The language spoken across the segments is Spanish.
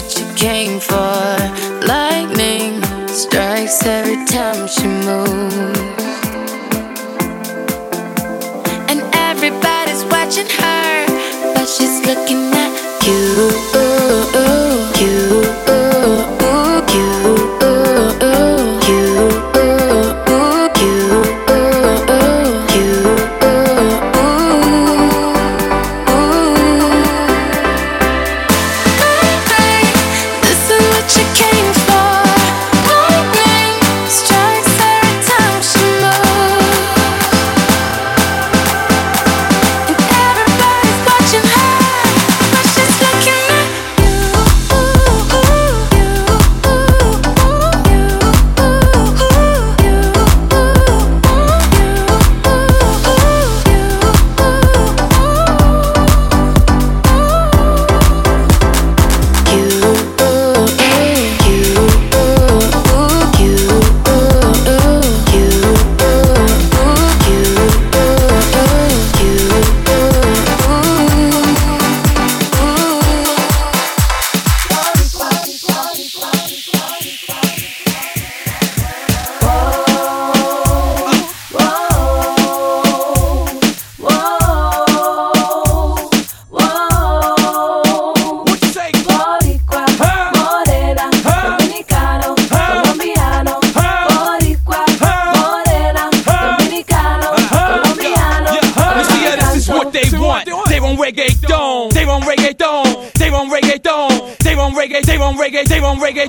What you came for. Que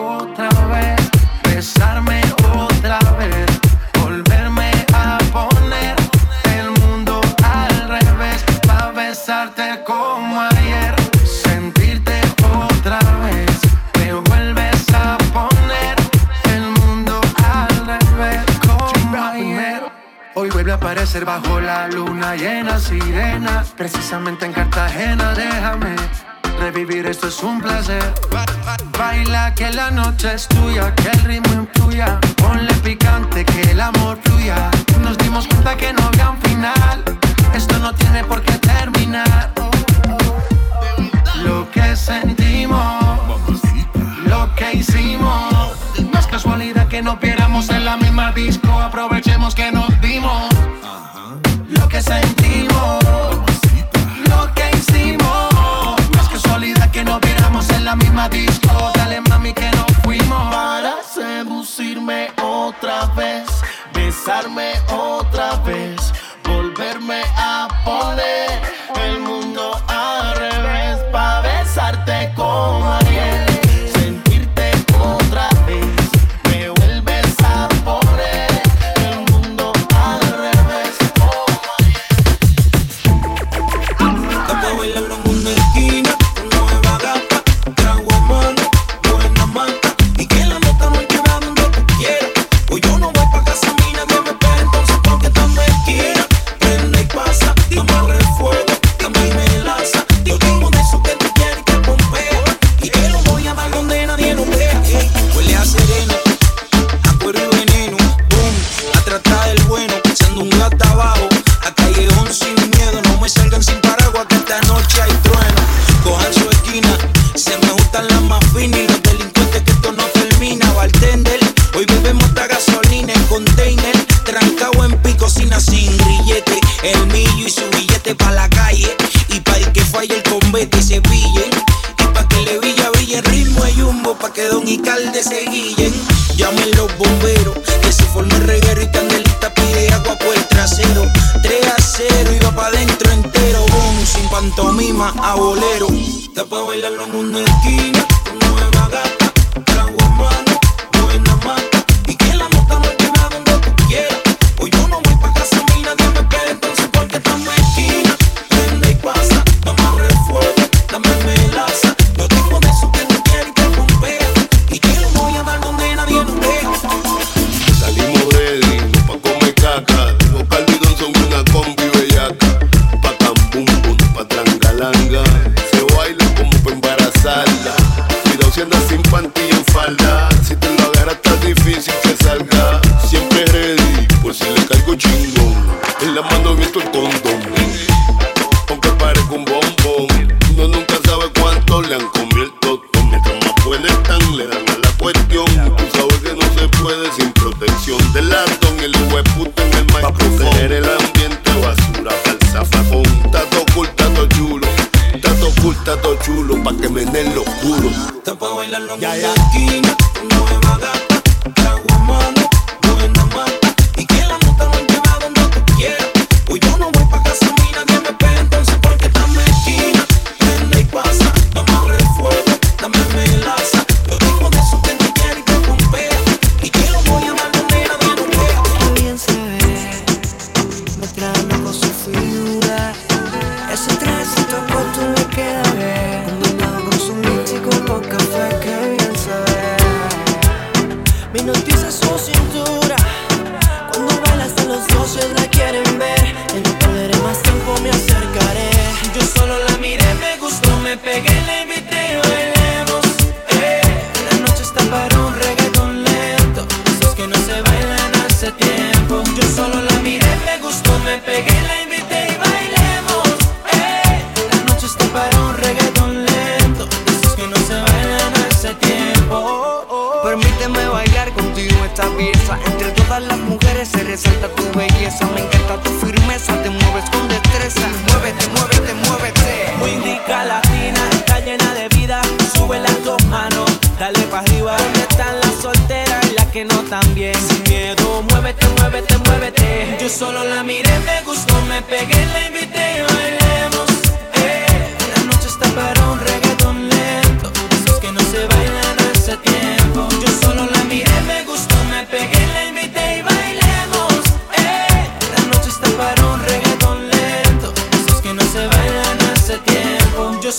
otra vez, besarme otra vez, volverme a poner el mundo al revés, pa' besarte como ayer, sentirte otra vez, me vuelves a poner el mundo al revés, como ayer. Hoy vuelve a aparecer bajo la luna llena, sirena, precisamente en Cartagena, déjame Revivir esto es un placer. Baila que la noche es tuya, que el ritmo influya. Ponle picante que el amor fluya. Nos dimos cuenta que no había un final. Esto no tiene por qué terminar. Lo que sentimos, lo que hicimos. No es casualidad que no pieramos en la misma disco. Aprovechemos que nos dimos. Lo que sentimos. darme puesto el condón. Aunque parezca un bombón, uno nunca sabe cuánto le han comido el totón. Mientras más buena están, le dan a la cuestión. Tú sabes que no se puede sin protección del latón. El hueputo en el micrófono. Para proteger el ambiente, basura, falsa, facón. Tato cool, tato chulo. Tato cool, tato chulo, pa' que me den los culos. Está pa' bailar los ya, ya.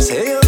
se dio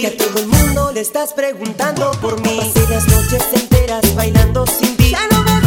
Que a todo el mundo le estás preguntando por mí. Pasé las noches enteras bailando sin ti. Ya no me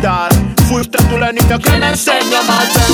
olvidar, fuiste tú la niña que me enseñó a